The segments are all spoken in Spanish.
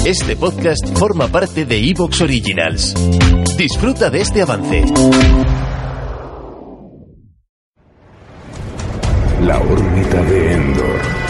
Este podcast forma parte de Evox Originals. Disfruta de este avance. La órbita de Endor.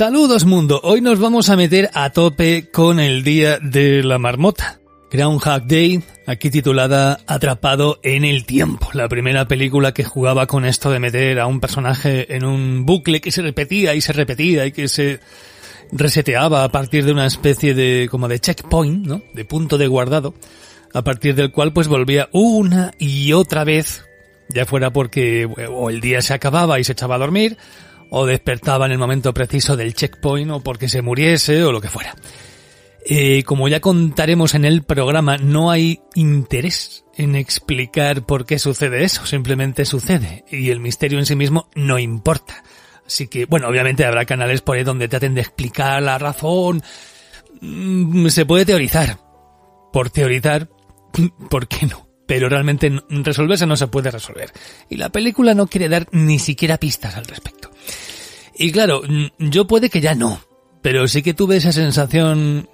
Saludos mundo, hoy nos vamos a meter a tope con el Día de la Marmota. Groundhog Day, aquí titulada Atrapado en el Tiempo, la primera película que jugaba con esto de meter a un personaje en un bucle que se repetía y se repetía y que se reseteaba a partir de una especie de como de checkpoint, ¿no? De punto de guardado, a partir del cual pues volvía una y otra vez, ya fuera porque o el día se acababa y se echaba a dormir, o despertaba en el momento preciso del checkpoint o porque se muriese o lo que fuera. Eh, como ya contaremos en el programa, no hay interés en explicar por qué sucede eso, simplemente sucede y el misterio en sí mismo no importa. Así que, bueno, obviamente habrá canales por ahí donde traten de explicar la razón. Mm, se puede teorizar. Por teorizar, ¿por qué no? Pero realmente resolverse no se puede resolver. Y la película no quiere dar ni siquiera pistas al respecto. Y claro, yo puede que ya no, pero sí que tuve esa sensación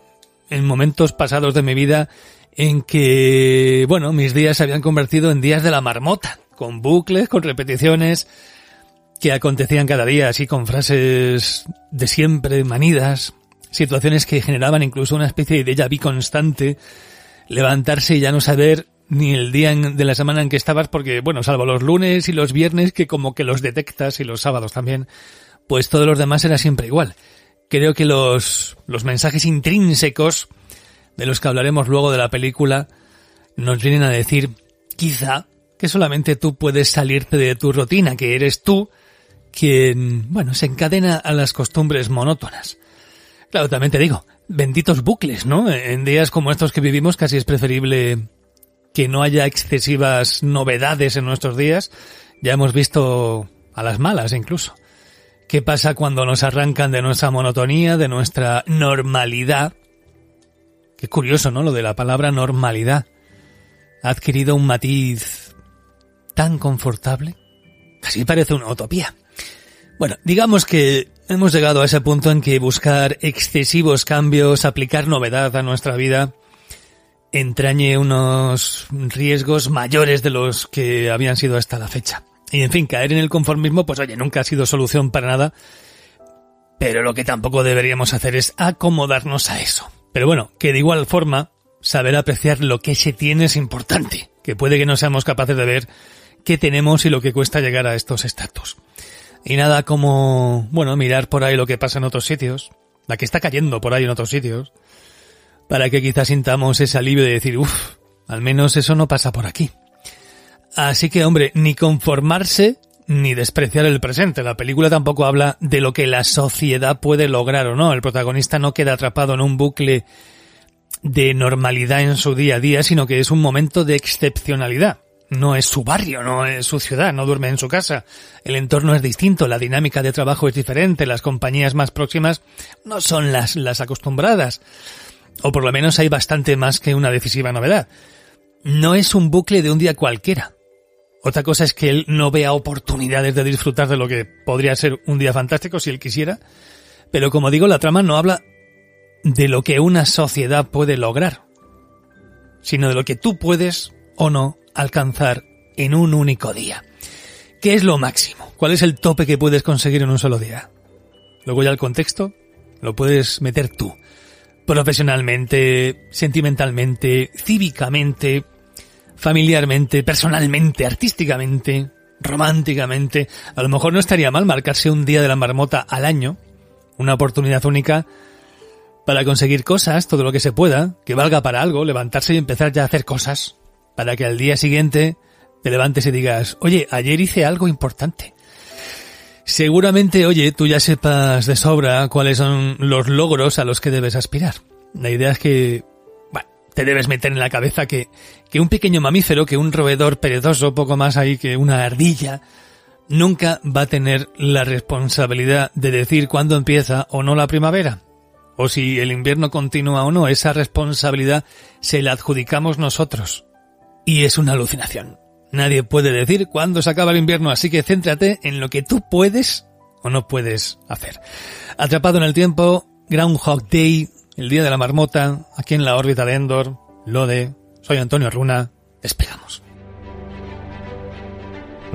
en momentos pasados de mi vida en que, bueno, mis días se habían convertido en días de la marmota, con bucles, con repeticiones que acontecían cada día, así con frases de siempre, manidas, situaciones que generaban incluso una especie de déjà vu constante, levantarse y ya no saber ni el día de la semana en que estabas, porque, bueno, salvo los lunes y los viernes, que como que los detectas, y los sábados también, pues todos los demás era siempre igual. Creo que los, los mensajes intrínsecos, de los que hablaremos luego de la película, nos vienen a decir, quizá, que solamente tú puedes salirte de tu rutina, que eres tú quien, bueno, se encadena a las costumbres monótonas. Claro, también te digo, benditos bucles, ¿no? En días como estos que vivimos casi es preferible que no haya excesivas novedades en nuestros días. Ya hemos visto a las malas incluso. ¿Qué pasa cuando nos arrancan de nuestra monotonía, de nuestra normalidad? Qué curioso, ¿no? Lo de la palabra normalidad. Ha adquirido un matiz tan confortable. Casi parece una utopía. Bueno, digamos que hemos llegado a ese punto en que buscar excesivos cambios, aplicar novedad a nuestra vida, entrañe unos riesgos mayores de los que habían sido hasta la fecha. Y en fin, caer en el conformismo, pues oye, nunca ha sido solución para nada. Pero lo que tampoco deberíamos hacer es acomodarnos a eso. Pero bueno, que de igual forma, saber apreciar lo que se tiene es importante, que puede que no seamos capaces de ver qué tenemos y lo que cuesta llegar a estos estatus. Y nada como, bueno, mirar por ahí lo que pasa en otros sitios, la que está cayendo por ahí en otros sitios, para que quizás sintamos ese alivio de decir, uff, al menos eso no pasa por aquí. Así que, hombre, ni conformarse ni despreciar el presente. La película tampoco habla de lo que la sociedad puede lograr o no. El protagonista no queda atrapado en un bucle de normalidad en su día a día, sino que es un momento de excepcionalidad. No es su barrio, no es su ciudad, no duerme en su casa. El entorno es distinto, la dinámica de trabajo es diferente, las compañías más próximas no son las, las acostumbradas. O por lo menos hay bastante más que una decisiva novedad. No es un bucle de un día cualquiera. Otra cosa es que él no vea oportunidades de disfrutar de lo que podría ser un día fantástico si él quisiera. Pero como digo, la trama no habla de lo que una sociedad puede lograr, sino de lo que tú puedes o no alcanzar en un único día. ¿Qué es lo máximo? ¿Cuál es el tope que puedes conseguir en un solo día? Luego ya el contexto lo puedes meter tú. Profesionalmente, sentimentalmente, cívicamente, familiarmente, personalmente, artísticamente, románticamente, a lo mejor no estaría mal marcarse un día de la marmota al año, una oportunidad única para conseguir cosas, todo lo que se pueda, que valga para algo, levantarse y empezar ya a hacer cosas, para que al día siguiente te levantes y digas, oye, ayer hice algo importante. Seguramente, oye, tú ya sepas de sobra cuáles son los logros a los que debes aspirar. La idea es que, te debes meter en la cabeza que, que un pequeño mamífero, que un roedor perezoso, poco más ahí que una ardilla, nunca va a tener la responsabilidad de decir cuándo empieza o no la primavera. O si el invierno continúa o no, esa responsabilidad se la adjudicamos nosotros. Y es una alucinación. Nadie puede decir cuándo se acaba el invierno, así que céntrate en lo que tú puedes o no puedes hacer. Atrapado en el tiempo, Groundhog Day, el día de la marmota, aquí en la órbita de Endor, Lode, soy Antonio Runa, despegamos.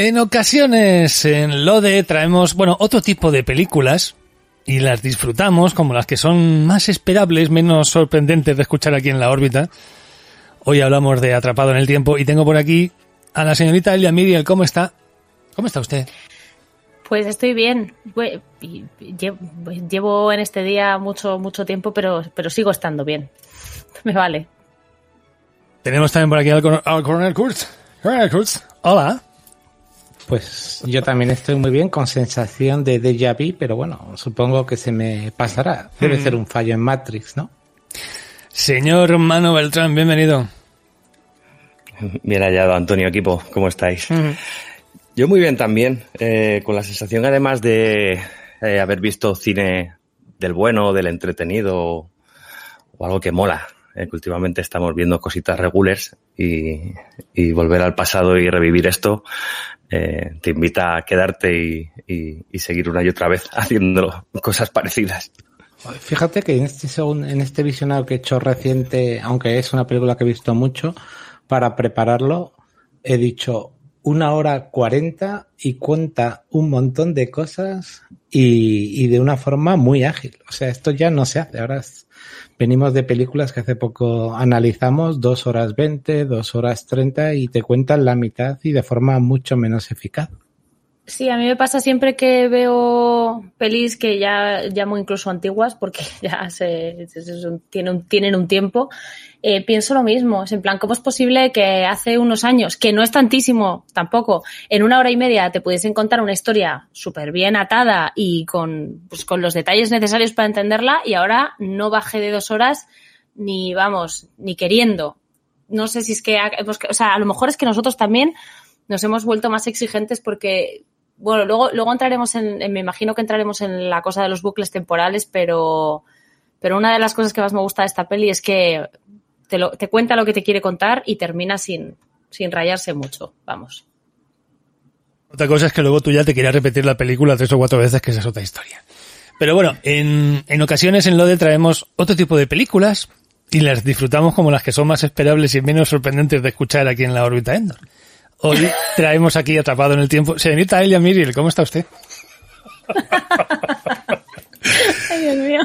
En ocasiones en Lode traemos, bueno, otro tipo de películas y las disfrutamos como las que son más esperables, menos sorprendentes de escuchar aquí en la órbita. Hoy hablamos de Atrapado en el Tiempo y tengo por aquí a la señorita Elia Miriel. ¿Cómo está? ¿Cómo está usted? Pues estoy bien. Llevo en este día mucho, mucho tiempo, pero, pero sigo estando bien. Me vale. Tenemos también por aquí al, al coronel Kurtz. Coronel Kurtz, hola. Pues yo también estoy muy bien, con sensación de déjà vu, pero bueno, supongo que se me pasará. Debe ser un fallo en Matrix, ¿no? Señor Mano Beltrán, bienvenido. Bien hallado, Antonio, equipo, ¿cómo estáis? Yo muy bien también, eh, con la sensación además de eh, haber visto cine del bueno, del entretenido o algo que mola. Eh, que últimamente estamos viendo cositas regulars y, y volver al pasado y revivir esto eh, te invita a quedarte y, seguir una y otra vez haciendo cosas parecidas. Fíjate que en este, en este visionado que he hecho reciente, aunque es una película que he visto mucho, para prepararlo he dicho una hora cuarenta y cuenta un montón de cosas y, y, de una forma muy ágil. O sea, esto ya no se hace. Ahora venimos de películas que hace poco analizamos, dos horas veinte, dos horas treinta y te cuentan la mitad y de forma mucho menos eficaz. Sí, a mí me pasa siempre que veo pelis que ya llamo incluso antiguas porque ya se, tienen, tienen un tiempo. Eh, pienso lo mismo. Es en plan, ¿cómo es posible que hace unos años, que no es tantísimo tampoco, en una hora y media te pudiesen contar una historia súper bien atada y con, pues, con los detalles necesarios para entenderla y ahora no baje de dos horas ni, vamos, ni queriendo. No sé si es que, o sea, a lo mejor es que nosotros también nos hemos vuelto más exigentes porque bueno, luego, luego entraremos en, me imagino que entraremos en la cosa de los bucles temporales, pero, pero una de las cosas que más me gusta de esta peli es que te, lo, te cuenta lo que te quiere contar y termina sin, sin rayarse mucho, vamos. Otra cosa es que luego tú ya te quieras repetir la película tres o cuatro veces, que esa es otra historia. Pero bueno, en, en ocasiones en LODE traemos otro tipo de películas y las disfrutamos como las que son más esperables y menos sorprendentes de escuchar aquí en la órbita Endor. Hoy traemos aquí atrapado en el tiempo. Señorita Elia Miriel, ¿cómo está usted? Ay, Dios mío.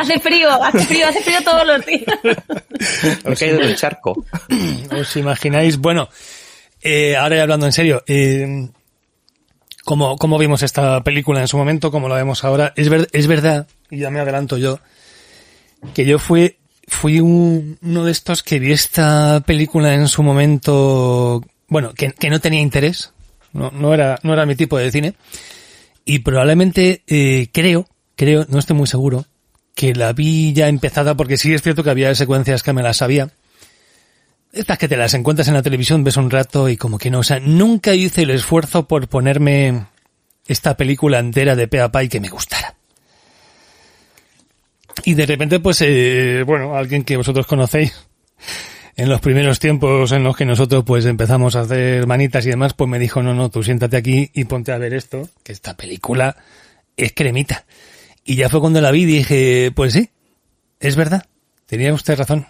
Hace frío, hace frío, hace frío todos los días. Me he caído del charco. ¿Os imagináis? Bueno, Eh, ahora ya hablando en serio, eh, ¿cómo, ¿cómo vimos esta película en su momento? ¿Cómo la vemos ahora? Es, ver- es verdad, y ya me adelanto yo, que yo fui, fui un- uno de estos que vi esta película en su momento, bueno, que, que no tenía interés, no, no era, no era mi tipo de cine, y probablemente eh, creo, creo, no estoy muy seguro, que la vi ya empezada, porque sí es cierto que había secuencias que me las sabía, estas que te las encuentras en la televisión, ves un rato y como que no, o sea, nunca hice el esfuerzo por ponerme esta película entera de pe a pa y que me gustara. Y de repente, pues, eh, bueno, alguien que vosotros conocéis, en los primeros tiempos en los que nosotros pues empezamos a hacer manitas y demás, pues me dijo, no, no, tú siéntate aquí y ponte a ver esto, que esta película es cremita. Y ya fue cuando la vi y dije, pues sí, es verdad, tenía usted razón.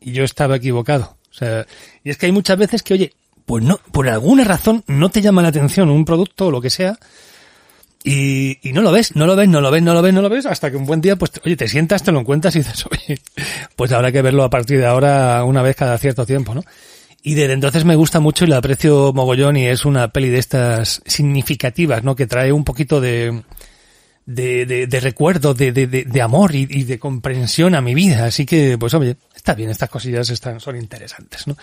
Y yo estaba equivocado. O sea, y es que hay muchas veces que, oye, pues no, por alguna razón no te llama la atención un producto o lo que sea, y, y no lo ves, no lo ves, no lo ves, no lo ves, no lo ves, hasta que un buen día, pues, oye, te sientas, te lo encuentras y dices, oye, pues habrá que verlo a partir de ahora una vez cada cierto tiempo, ¿no? Y desde entonces me gusta mucho y la aprecio mogollón y es una peli de estas significativas, ¿no? Que trae un poquito de, de, de, de recuerdo, de, de, de, amor y, y de comprensión a mi vida. Así que, pues oye, está bien, estas cosillas están, son interesantes, ¿no?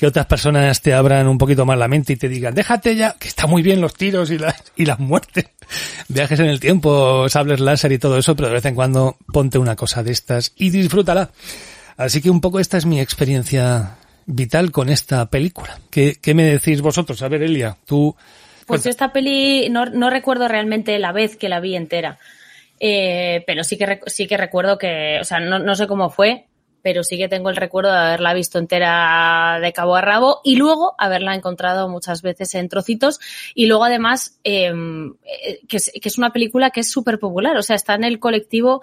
Que otras personas te abran un poquito más la mente y te digan, déjate ya, que está muy bien los tiros y las, y las muertes, viajes en el tiempo, sables láser y todo eso, pero de vez en cuando ponte una cosa de estas y disfrútala. Así que un poco esta es mi experiencia vital con esta película. ¿Qué, qué me decís vosotros? A ver, Elia, tú... Pues yo esta peli no, no recuerdo realmente la vez que la vi entera. Eh, pero sí que, sí que recuerdo que, o sea, no, no sé cómo fue, pero sí que tengo el recuerdo de haberla visto entera de cabo a rabo y luego haberla encontrado muchas veces en trocitos y luego además eh, eh, que, es, que es una película que es súper popular, o sea, está en el colectivo.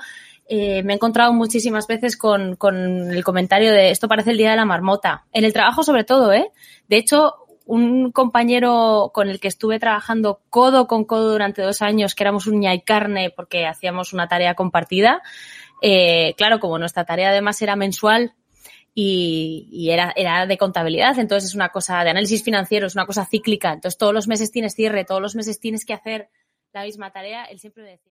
eh, me he encontrado muchísimas veces con, con el comentario de esto parece el día de la marmota. En el trabajo sobre todo, ¿eh? De hecho, un compañero con el que estuve trabajando codo con codo durante dos años, que éramos uña y carne porque hacíamos una tarea compartida, eh, claro, como nuestra tarea además era mensual y, y era, era de contabilidad, entonces es una cosa de análisis financiero, es una cosa cíclica, entonces todos los meses tienes cierre, todos los meses tienes que hacer la misma tarea, él siempre me decía.